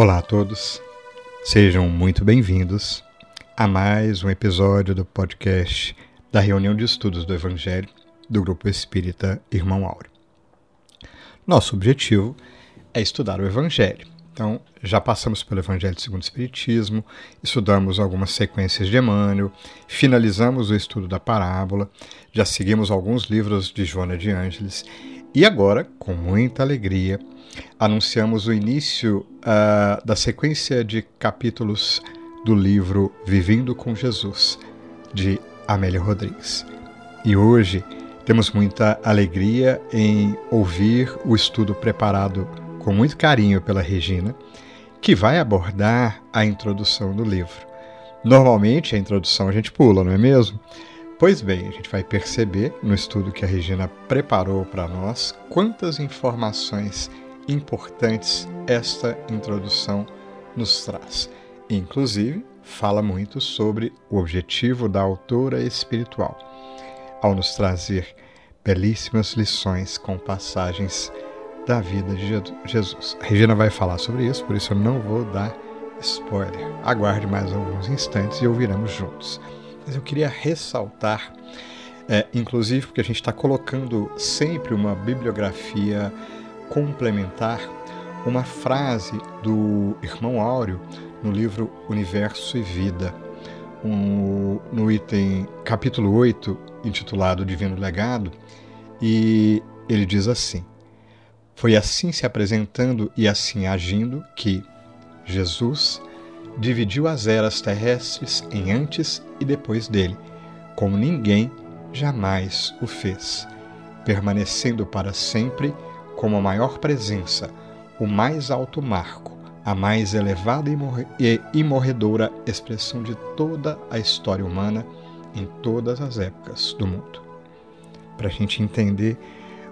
Olá a todos, sejam muito bem-vindos a mais um episódio do podcast da reunião de estudos do Evangelho do Grupo Espírita Irmão Áureo. Nosso objetivo é estudar o Evangelho. Então, já passamos pelo Evangelho segundo o Espiritismo, estudamos algumas sequências de Emmanuel, finalizamos o estudo da parábola, já seguimos alguns livros de Joana de Ângeles e agora, com muita alegria, anunciamos o início uh, da sequência de capítulos do livro Vivendo com Jesus, de Amélia Rodrigues. E hoje temos muita alegria em ouvir o estudo preparado com muito carinho pela Regina, que vai abordar a introdução do livro. Normalmente a introdução a gente pula, não é mesmo? Pois bem, a gente vai perceber no estudo que a Regina preparou para nós quantas informações importantes esta introdução nos traz. Inclusive, fala muito sobre o objetivo da autora espiritual, ao nos trazer belíssimas lições com passagens da vida de Jesus. A Regina vai falar sobre isso, por isso eu não vou dar spoiler. Aguarde mais alguns instantes e ouviremos juntos. Mas eu queria ressaltar, é, inclusive porque a gente está colocando sempre uma bibliografia complementar uma frase do irmão Áureo no livro Universo e Vida, um, no item capítulo 8, intitulado Divino Legado, e ele diz assim: Foi assim se apresentando e assim agindo que Jesus dividiu as eras terrestres em antes e depois dele, como ninguém jamais o fez, permanecendo para sempre como a maior presença, o mais alto marco, a mais elevada e imorredora expressão de toda a história humana em todas as épocas do mundo. Para a gente entender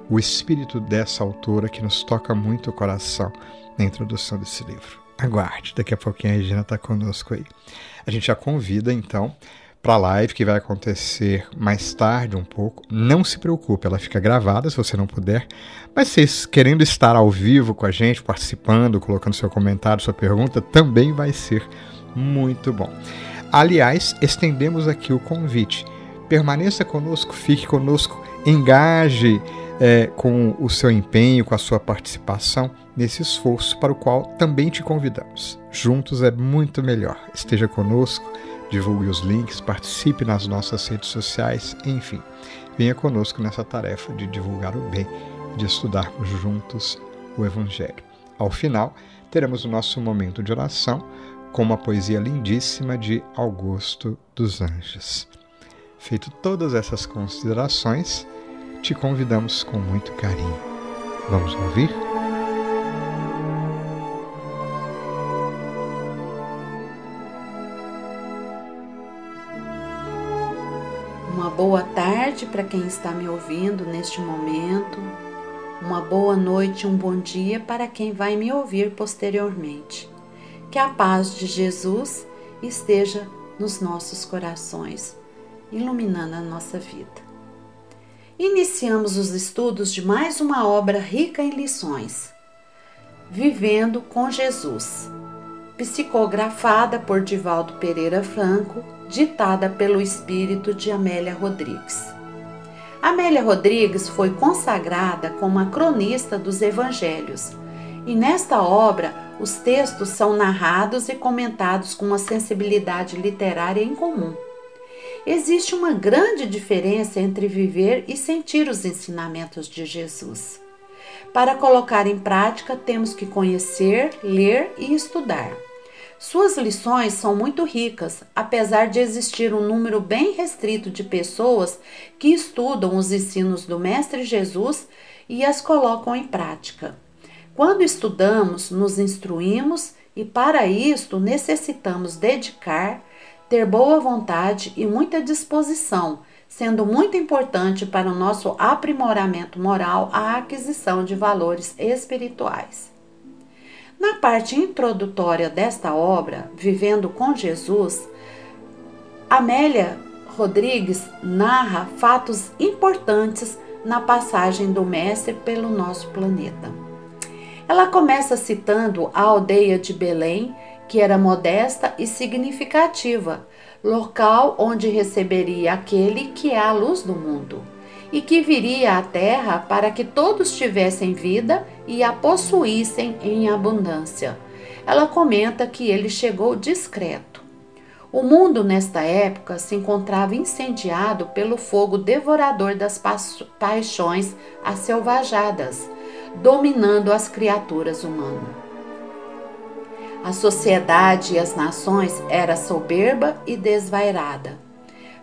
o espírito dessa autora que nos toca muito o coração na introdução desse livro. Aguarde, daqui a pouquinho a Regina está conosco aí. A gente já convida então para a live que vai acontecer mais tarde um pouco. Não se preocupe, ela fica gravada se você não puder. Mas vocês querendo estar ao vivo com a gente, participando, colocando seu comentário, sua pergunta, também vai ser muito bom. Aliás, estendemos aqui o convite. Permaneça conosco, fique conosco, engaje é, com o seu empenho, com a sua participação nesse esforço para o qual também te convidamos. Juntos é muito melhor. Esteja conosco divulgue os links, participe nas nossas redes sociais, enfim, venha conosco nessa tarefa de divulgar o bem, de estudarmos juntos o Evangelho. Ao final, teremos o nosso momento de oração com uma poesia lindíssima de Augusto dos Anjos. Feito todas essas considerações, te convidamos com muito carinho. Vamos ouvir? boa tarde para quem está me ouvindo neste momento, uma boa noite, um bom dia para quem vai me ouvir posteriormente. Que a paz de Jesus esteja nos nossos corações, iluminando a nossa vida. Iniciamos os estudos de mais uma obra rica em lições. Vivendo com Jesus, psicografada por Divaldo Pereira Franco ditada pelo espírito de Amélia Rodrigues. Amélia Rodrigues foi consagrada como a cronista dos evangelhos, e nesta obra os textos são narrados e comentados com uma sensibilidade literária incomum. Existe uma grande diferença entre viver e sentir os ensinamentos de Jesus. Para colocar em prática, temos que conhecer, ler e estudar. Suas lições são muito ricas, apesar de existir um número bem restrito de pessoas que estudam os ensinos do Mestre Jesus e as colocam em prática. Quando estudamos, nos instruímos e para isto necessitamos dedicar, ter boa vontade e muita disposição, sendo muito importante para o nosso aprimoramento moral a aquisição de valores espirituais. Na parte introdutória desta obra, Vivendo com Jesus, Amélia Rodrigues narra fatos importantes na passagem do Mestre pelo nosso planeta. Ela começa citando a aldeia de Belém, que era modesta e significativa, local onde receberia aquele que é a luz do mundo, e que viria à terra para que todos tivessem vida e a possuíssem em abundância. Ela comenta que ele chegou discreto. O mundo nesta época se encontrava incendiado pelo fogo devorador das paixões asselvajadas, dominando as criaturas humanas. A sociedade e as nações era soberba e desvairada.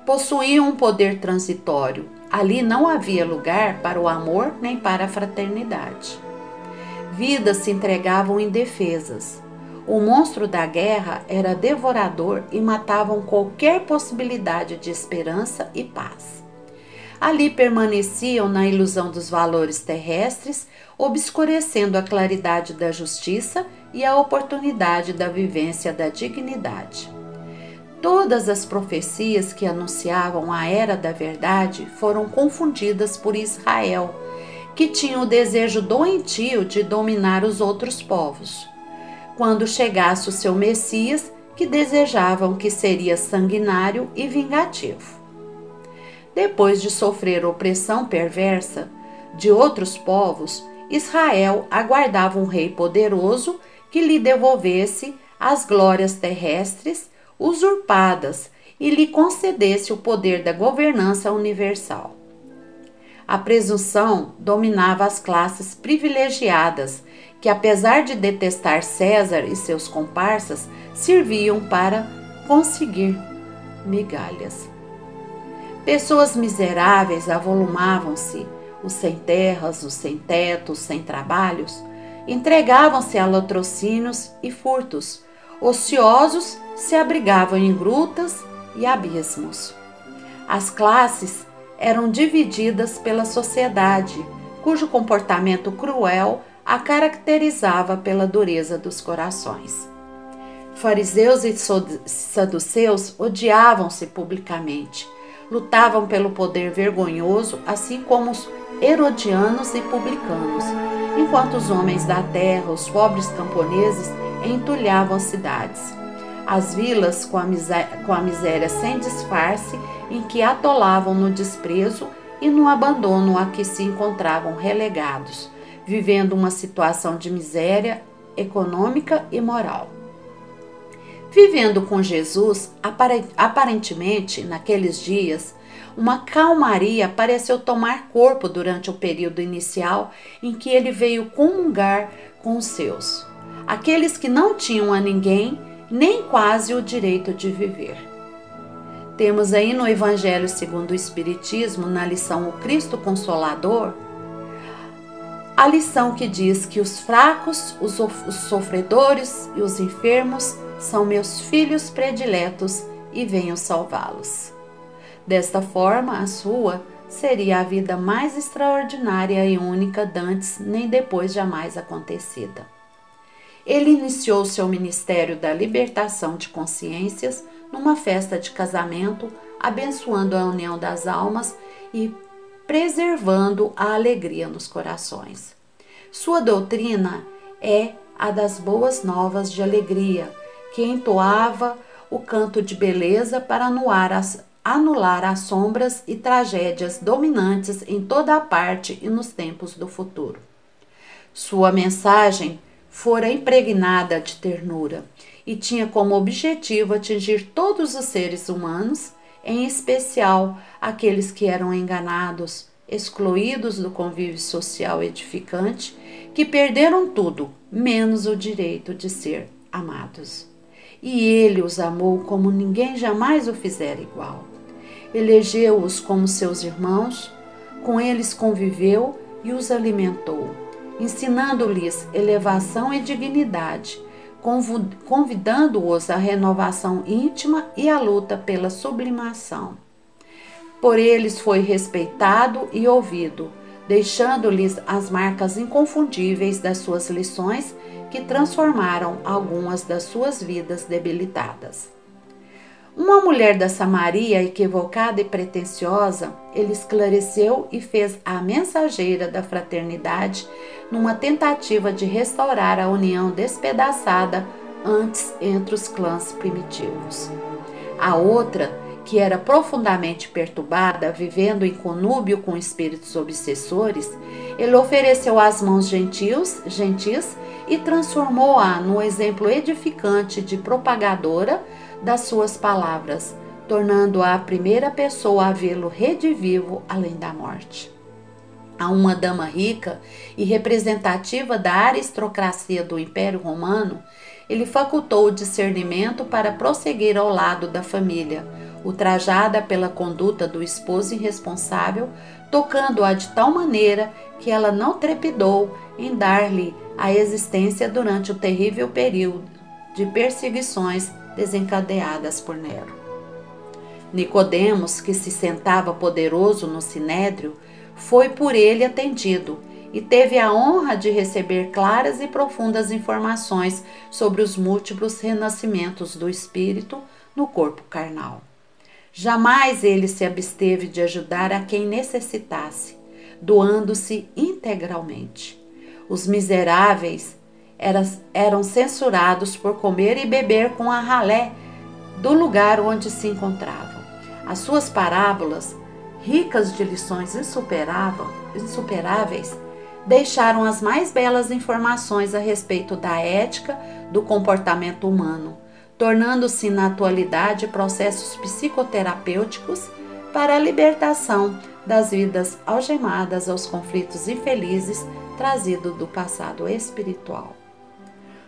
Possuíam um poder transitório. Ali não havia lugar para o amor nem para a fraternidade. Vidas se entregavam indefesas. O monstro da guerra era devorador e matavam qualquer possibilidade de esperança e paz. Ali permaneciam na ilusão dos valores terrestres, obscurecendo a claridade da justiça e a oportunidade da vivência da dignidade. Todas as profecias que anunciavam a era da verdade foram confundidas por Israel, que tinha o desejo doentio de dominar os outros povos. Quando chegasse o seu Messias, que desejavam que seria sanguinário e vingativo. Depois de sofrer opressão perversa de outros povos, Israel aguardava um rei poderoso que lhe devolvesse as glórias terrestres usurpadas e lhe concedesse o poder da governança universal. A presunção dominava as classes privilegiadas, que, apesar de detestar César e seus comparsas, serviam para conseguir migalhas. Pessoas miseráveis avolumavam-se, os sem terras, os sem tetos, sem trabalhos, entregavam-se a latrocínios e furtos. Ociosos se abrigavam em grutas e abismos. As classes eram divididas pela sociedade, cujo comportamento cruel a caracterizava pela dureza dos corações. Fariseus e saduceus odiavam-se publicamente, lutavam pelo poder vergonhoso, assim como os herodianos e publicanos enquanto os homens da terra, os pobres camponeses, entulhavam as cidades. As vilas, com a, miséria, com a miséria sem disfarce, em que atolavam no desprezo e no abandono a que se encontravam relegados, vivendo uma situação de miséria econômica e moral. Vivendo com Jesus, aparentemente, naqueles dias, uma calmaria pareceu tomar corpo durante o período inicial em que ele veio comungar com os seus, aqueles que não tinham a ninguém nem quase o direito de viver. Temos aí no Evangelho segundo o Espiritismo, na lição O Cristo Consolador, a lição que diz que os fracos, os, sofredores e os enfermos são meus filhos prediletos e venho salvá-los. Desta forma, a sua seria a vida mais extraordinária e única dantes nem depois jamais acontecida. Ele iniciou seu ministério da libertação de consciências numa festa de casamento, abençoando a união das almas e preservando a alegria nos corações. Sua doutrina é a das boas novas de alegria, que entoava o canto de beleza para anuar as anular as sombras e tragédias dominantes em toda a parte e nos tempos do futuro. Sua mensagem fora impregnada de ternura e tinha como objetivo atingir todos os seres humanos, em especial aqueles que eram enganados, excluídos do convívio social edificante, que perderam tudo, menos o direito de ser amados. E ele os amou como ninguém jamais o fizera igual elegeu-os como seus irmãos, com eles conviveu e os alimentou, ensinando-lhes elevação e dignidade, convidando-os à renovação íntima e à luta pela sublimação. Por eles foi respeitado e ouvido, deixando-lhes as marcas inconfundíveis das suas lições que transformaram algumas das suas vidas debilitadas. Uma mulher da Samaria, equivocada e pretensiosa, ele esclareceu e fez a mensageira da fraternidade numa tentativa de restaurar a união despedaçada antes entre os clãs primitivos. A outra, que era profundamente perturbada, vivendo em conúbio com espíritos obsessores, ele ofereceu às mãos gentios, gentis e transformou-a no exemplo edificante de propagadora das suas palavras, tornando-a a primeira pessoa a vê-lo redivivo além da morte. A uma dama rica e representativa da aristocracia do Império Romano, ele facultou o discernimento para prosseguir ao lado da família, ultrajada pela conduta do esposo irresponsável, tocando-a de tal maneira que ela não trepidou em dar-lhe a existência durante o terrível período de perseguições desencadeadas por Nero. Nicodemos, que se sentava poderoso no sinédrio, foi por ele atendido e teve a honra de receber claras e profundas informações sobre os múltiplos renascimentos do espírito no corpo carnal. Jamais ele se absteve de ajudar a quem necessitasse, doando-se integralmente. Os miseráveis eram censurados por comer e beber com a ralé do lugar onde se encontravam. As suas parábolas, ricas de lições insuperáveis, deixaram as mais belas informações a respeito da ética do comportamento humano, tornando-se na atualidade processos psicoterapêuticos para a libertação das vidas algemadas aos conflitos infelizes trazidos do passado espiritual.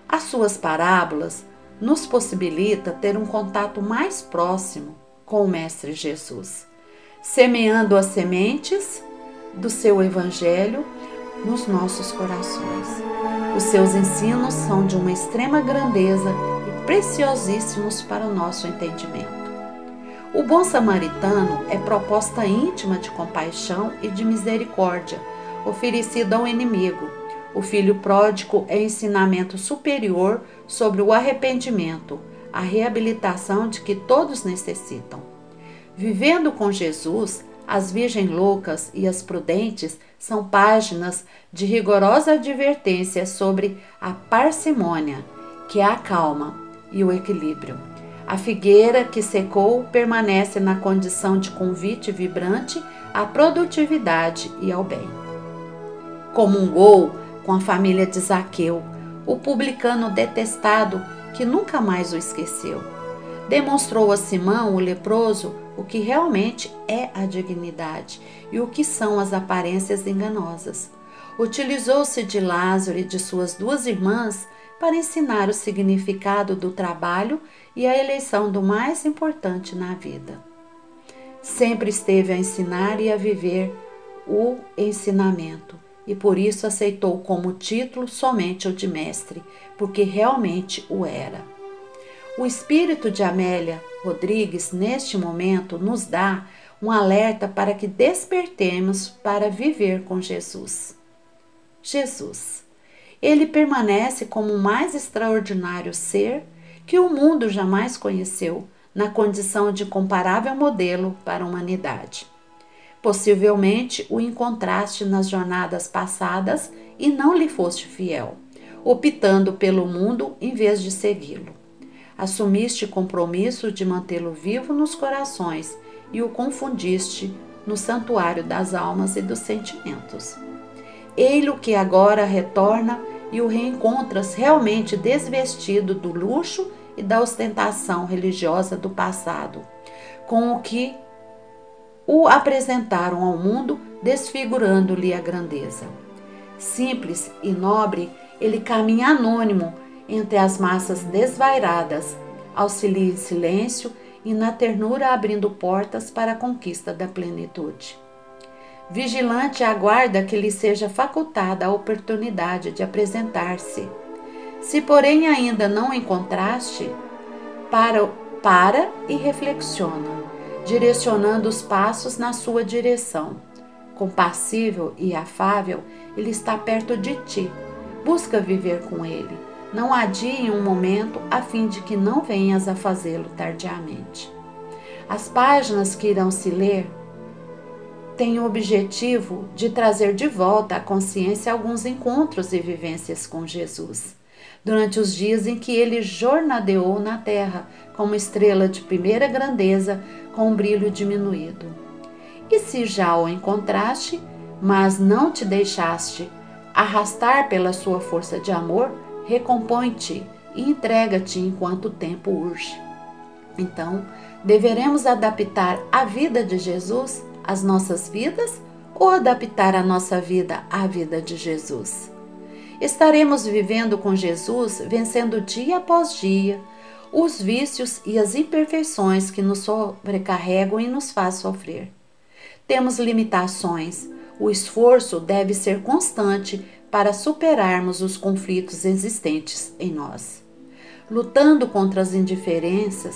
As suas parábolas nos possibilita ter um contato mais próximo com o Mestre Jesus, semeando as sementes do seu Evangelho nos nossos corações. Os seus ensinos são de uma extrema grandeza e preciosíssimos para o nosso entendimento. O bom samaritano é proposta íntima de compaixão e de misericórdia oferecida ao inimigo o filho pródigo é ensinamento superior sobre o arrependimento, a reabilitação de que todos necessitam. Vivendo com Jesus, as virgens loucas e as prudentes são páginas de rigorosa advertência sobre a parcimônia, que é a calma e o equilíbrio. A figueira que secou permanece na condição de convite vibrante à produtividade e ao bem. Comungou com a família de Zaqueu, o publicano detestado que nunca mais o esqueceu. Demonstrou a Simão, o leproso, o que realmente é a dignidade e o que são as aparências enganosas. Utilizou-se de Lázaro e de suas duas irmãs para ensinar o significado do trabalho e a eleição do mais importante na vida. Sempre esteve a ensinar e a viver o ensinamento, e por isso aceitou como título somente o de mestre, porque realmente o era. O espírito de Amélia Rodrigues, neste momento, nos dá um alerta para que despertemos para viver com Jesus. Jesus. Ele permanece como o mais extraordinário ser que o mundo jamais conheceu, na condição de comparável modelo para a humanidade. Possivelmente o encontraste nas jornadas passadas e não lhe foste fiel, optando pelo mundo em vez de segui-lo. Assumiste compromisso de mantê-lo vivo nos corações e o confundiste no santuário das almas e dos sentimentos. Ei-lo que agora retorna e o reencontras realmente desvestido do luxo e da ostentação religiosa do passado, com o que o apresentaram ao mundo, desfigurando-lhe a grandeza. Simples e nobre, ele caminha anônimo entre as massas desvairadas, auxilia em silêncio e na ternura abrindo portas para a conquista da plenitude. Vigilante aguarda que lhe seja facultada a oportunidade de apresentar-se. Se, porém, ainda não encontraste, para, para e reflexiona direcionando os passos na sua direção. Compassível e afável, ele está perto de ti. Busca viver com ele. Não adie um momento a fim de que não venhas a fazê-lo tardiamente. As páginas que irão se ler têm o objetivo de trazer de volta à consciência alguns encontros e vivências com Jesus, durante os dias em que ele jornadeou na terra como estrela de primeira grandeza com um brilho diminuído. E se já o encontraste, mas não te deixaste arrastar pela sua força de amor, recompõe-te e entrega-te enquanto o tempo urge. Então, deveremos adaptar a vida de Jesus às nossas vidas ou adaptar a nossa vida à vida de Jesus? Estaremos vivendo com Jesus, vencendo dia após dia os vícios e as imperfeições que nos sobrecarregam e nos faz sofrer. Temos limitações, o esforço deve ser constante para superarmos os conflitos existentes em nós. Lutando contra as indiferenças,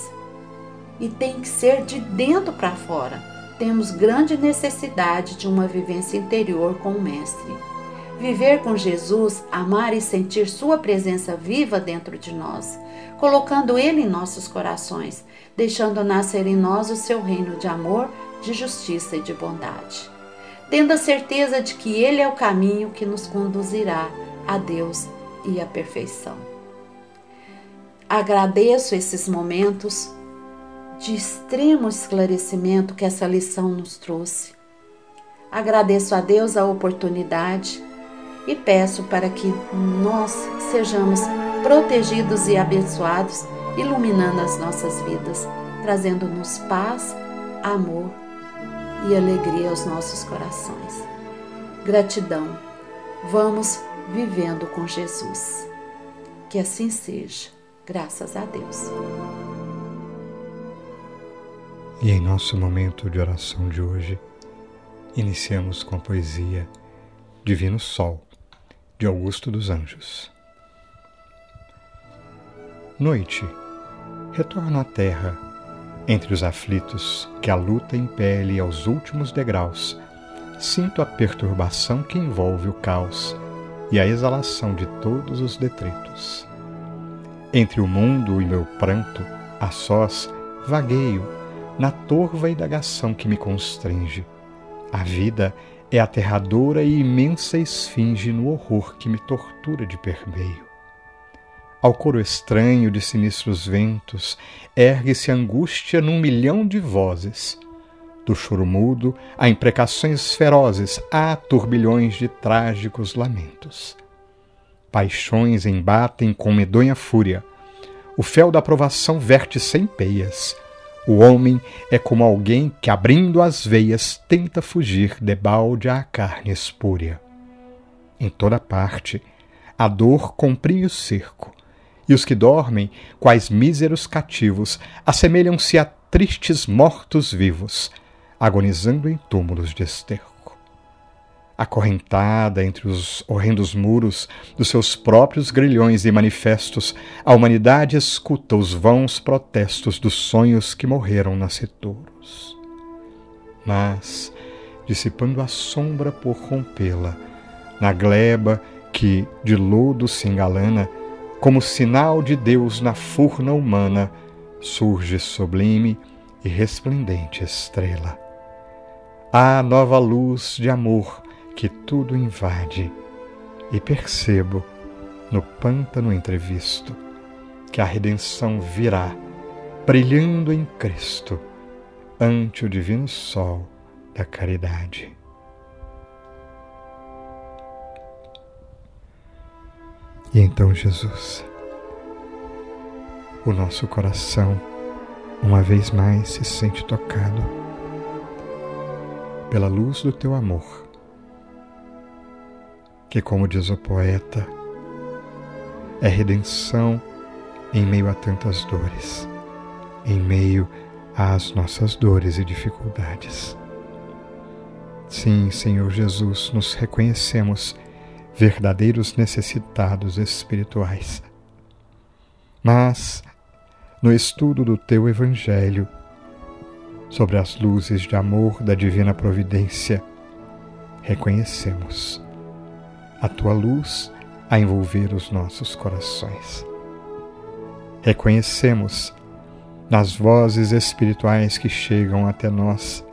e tem que ser de dentro para fora. Temos grande necessidade de uma vivência interior com o Mestre. Viver com Jesus, amar e sentir Sua presença viva dentro de nós, colocando Ele em nossos corações, deixando nascer em nós o seu reino de amor, de justiça e de bondade. Tendo a certeza de que Ele é o caminho que nos conduzirá a Deus e à perfeição. Agradeço esses momentos de extremo esclarecimento que essa lição nos trouxe. Agradeço a Deus a oportunidade e peço para que nós sejamos protegidos e abençoados, iluminando as nossas vidas, trazendo-nos paz, amor e alegria aos nossos corações. Gratidão. Vamos vivendo com Jesus. Que assim seja. Graças a Deus. E em nosso momento de oração de hoje, iniciamos com a poesia Divino Sol, de Augusto dos Anjos. Noite, retorno à terra, entre os aflitos que a luta impele aos últimos degraus, sinto a perturbação que envolve o caos e a exalação de todos os detritos. Entre o mundo e meu pranto, a sós, vagueio na torva indagação que me constrange. A vida é aterradora e imensa esfinge no horror que me tortura de permeio. Ao coro estranho de sinistros ventos, ergue-se angústia num milhão de vozes. Do choro mudo a imprecações ferozes, há turbilhões de trágicos lamentos. Paixões embatem com medonha fúria. O fel da provação verte sem peias o homem é como alguém que, abrindo as veias, tenta fugir debalde à carne espúria. Em toda parte, a dor comprime o cerco, e os que dormem, quais míseros cativos, assemelham-se a tristes mortos-vivos, agonizando em túmulos de esterco acorrentada entre os horrendos muros dos seus próprios grilhões e manifestos, a humanidade escuta os vãos protestos dos sonhos que morreram nascitouros. Mas, dissipando a sombra por rompê-la, na gleba que de lodo se engalana, como sinal de Deus na furna humana, surge sublime e resplendente estrela. A nova luz de amor que tudo invade e percebo no pântano entrevisto que a redenção virá brilhando em Cristo ante o divino sol da caridade. E então, Jesus, o nosso coração uma vez mais se sente tocado pela luz do teu amor que, como diz o poeta, é redenção em meio a tantas dores, em meio às nossas dores e dificuldades. Sim, Senhor Jesus, nos reconhecemos verdadeiros necessitados espirituais. Mas, no estudo do teu Evangelho, sobre as luzes de amor da divina providência, reconhecemos a tua luz a envolver os nossos corações. Reconhecemos nas vozes espirituais que chegam até nós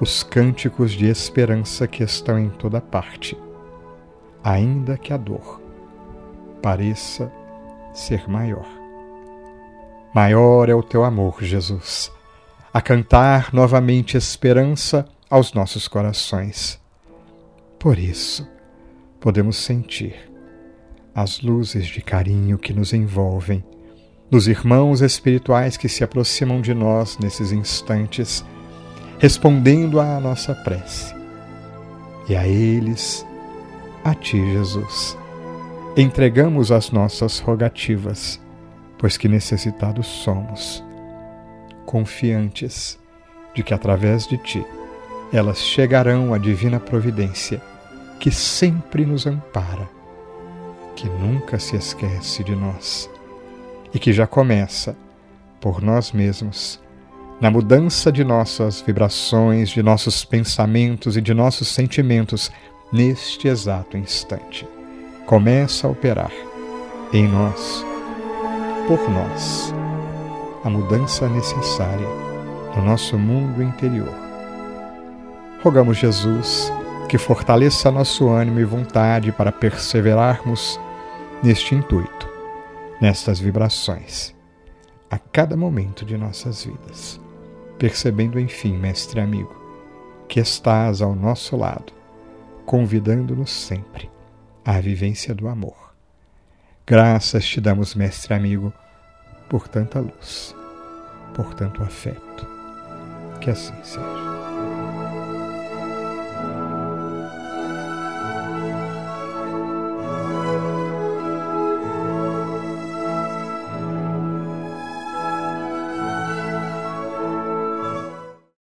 os cânticos de esperança que estão em toda parte, ainda que a dor pareça ser maior. Maior é o teu amor, Jesus, a cantar novamente esperança aos nossos corações. Por isso, podemos sentir as luzes de carinho que nos envolvem, dos irmãos espirituais que se aproximam de nós nesses instantes, respondendo à nossa prece. E a eles, a Ti, Jesus, entregamos as nossas rogativas, pois que necessitados somos, confiantes de que através de Ti elas chegarão à divina providência que sempre nos ampara, que nunca se esquece de nós e que já começa por nós mesmos na mudança de nossas vibrações, de nossos pensamentos e de nossos sentimentos neste exato instante. Começa a operar em nós, por nós, a mudança necessária no nosso mundo interior. Rogamos Jesus que fortaleça nosso ânimo e vontade para perseverarmos neste intuito, nestas vibrações, a cada momento de nossas vidas, percebendo, enfim, mestre amigo, que estás ao nosso lado, convidando-nos sempre à vivência do amor. Graças te damos, mestre amigo, por tanta luz, por tanto afeto. Que assim seja.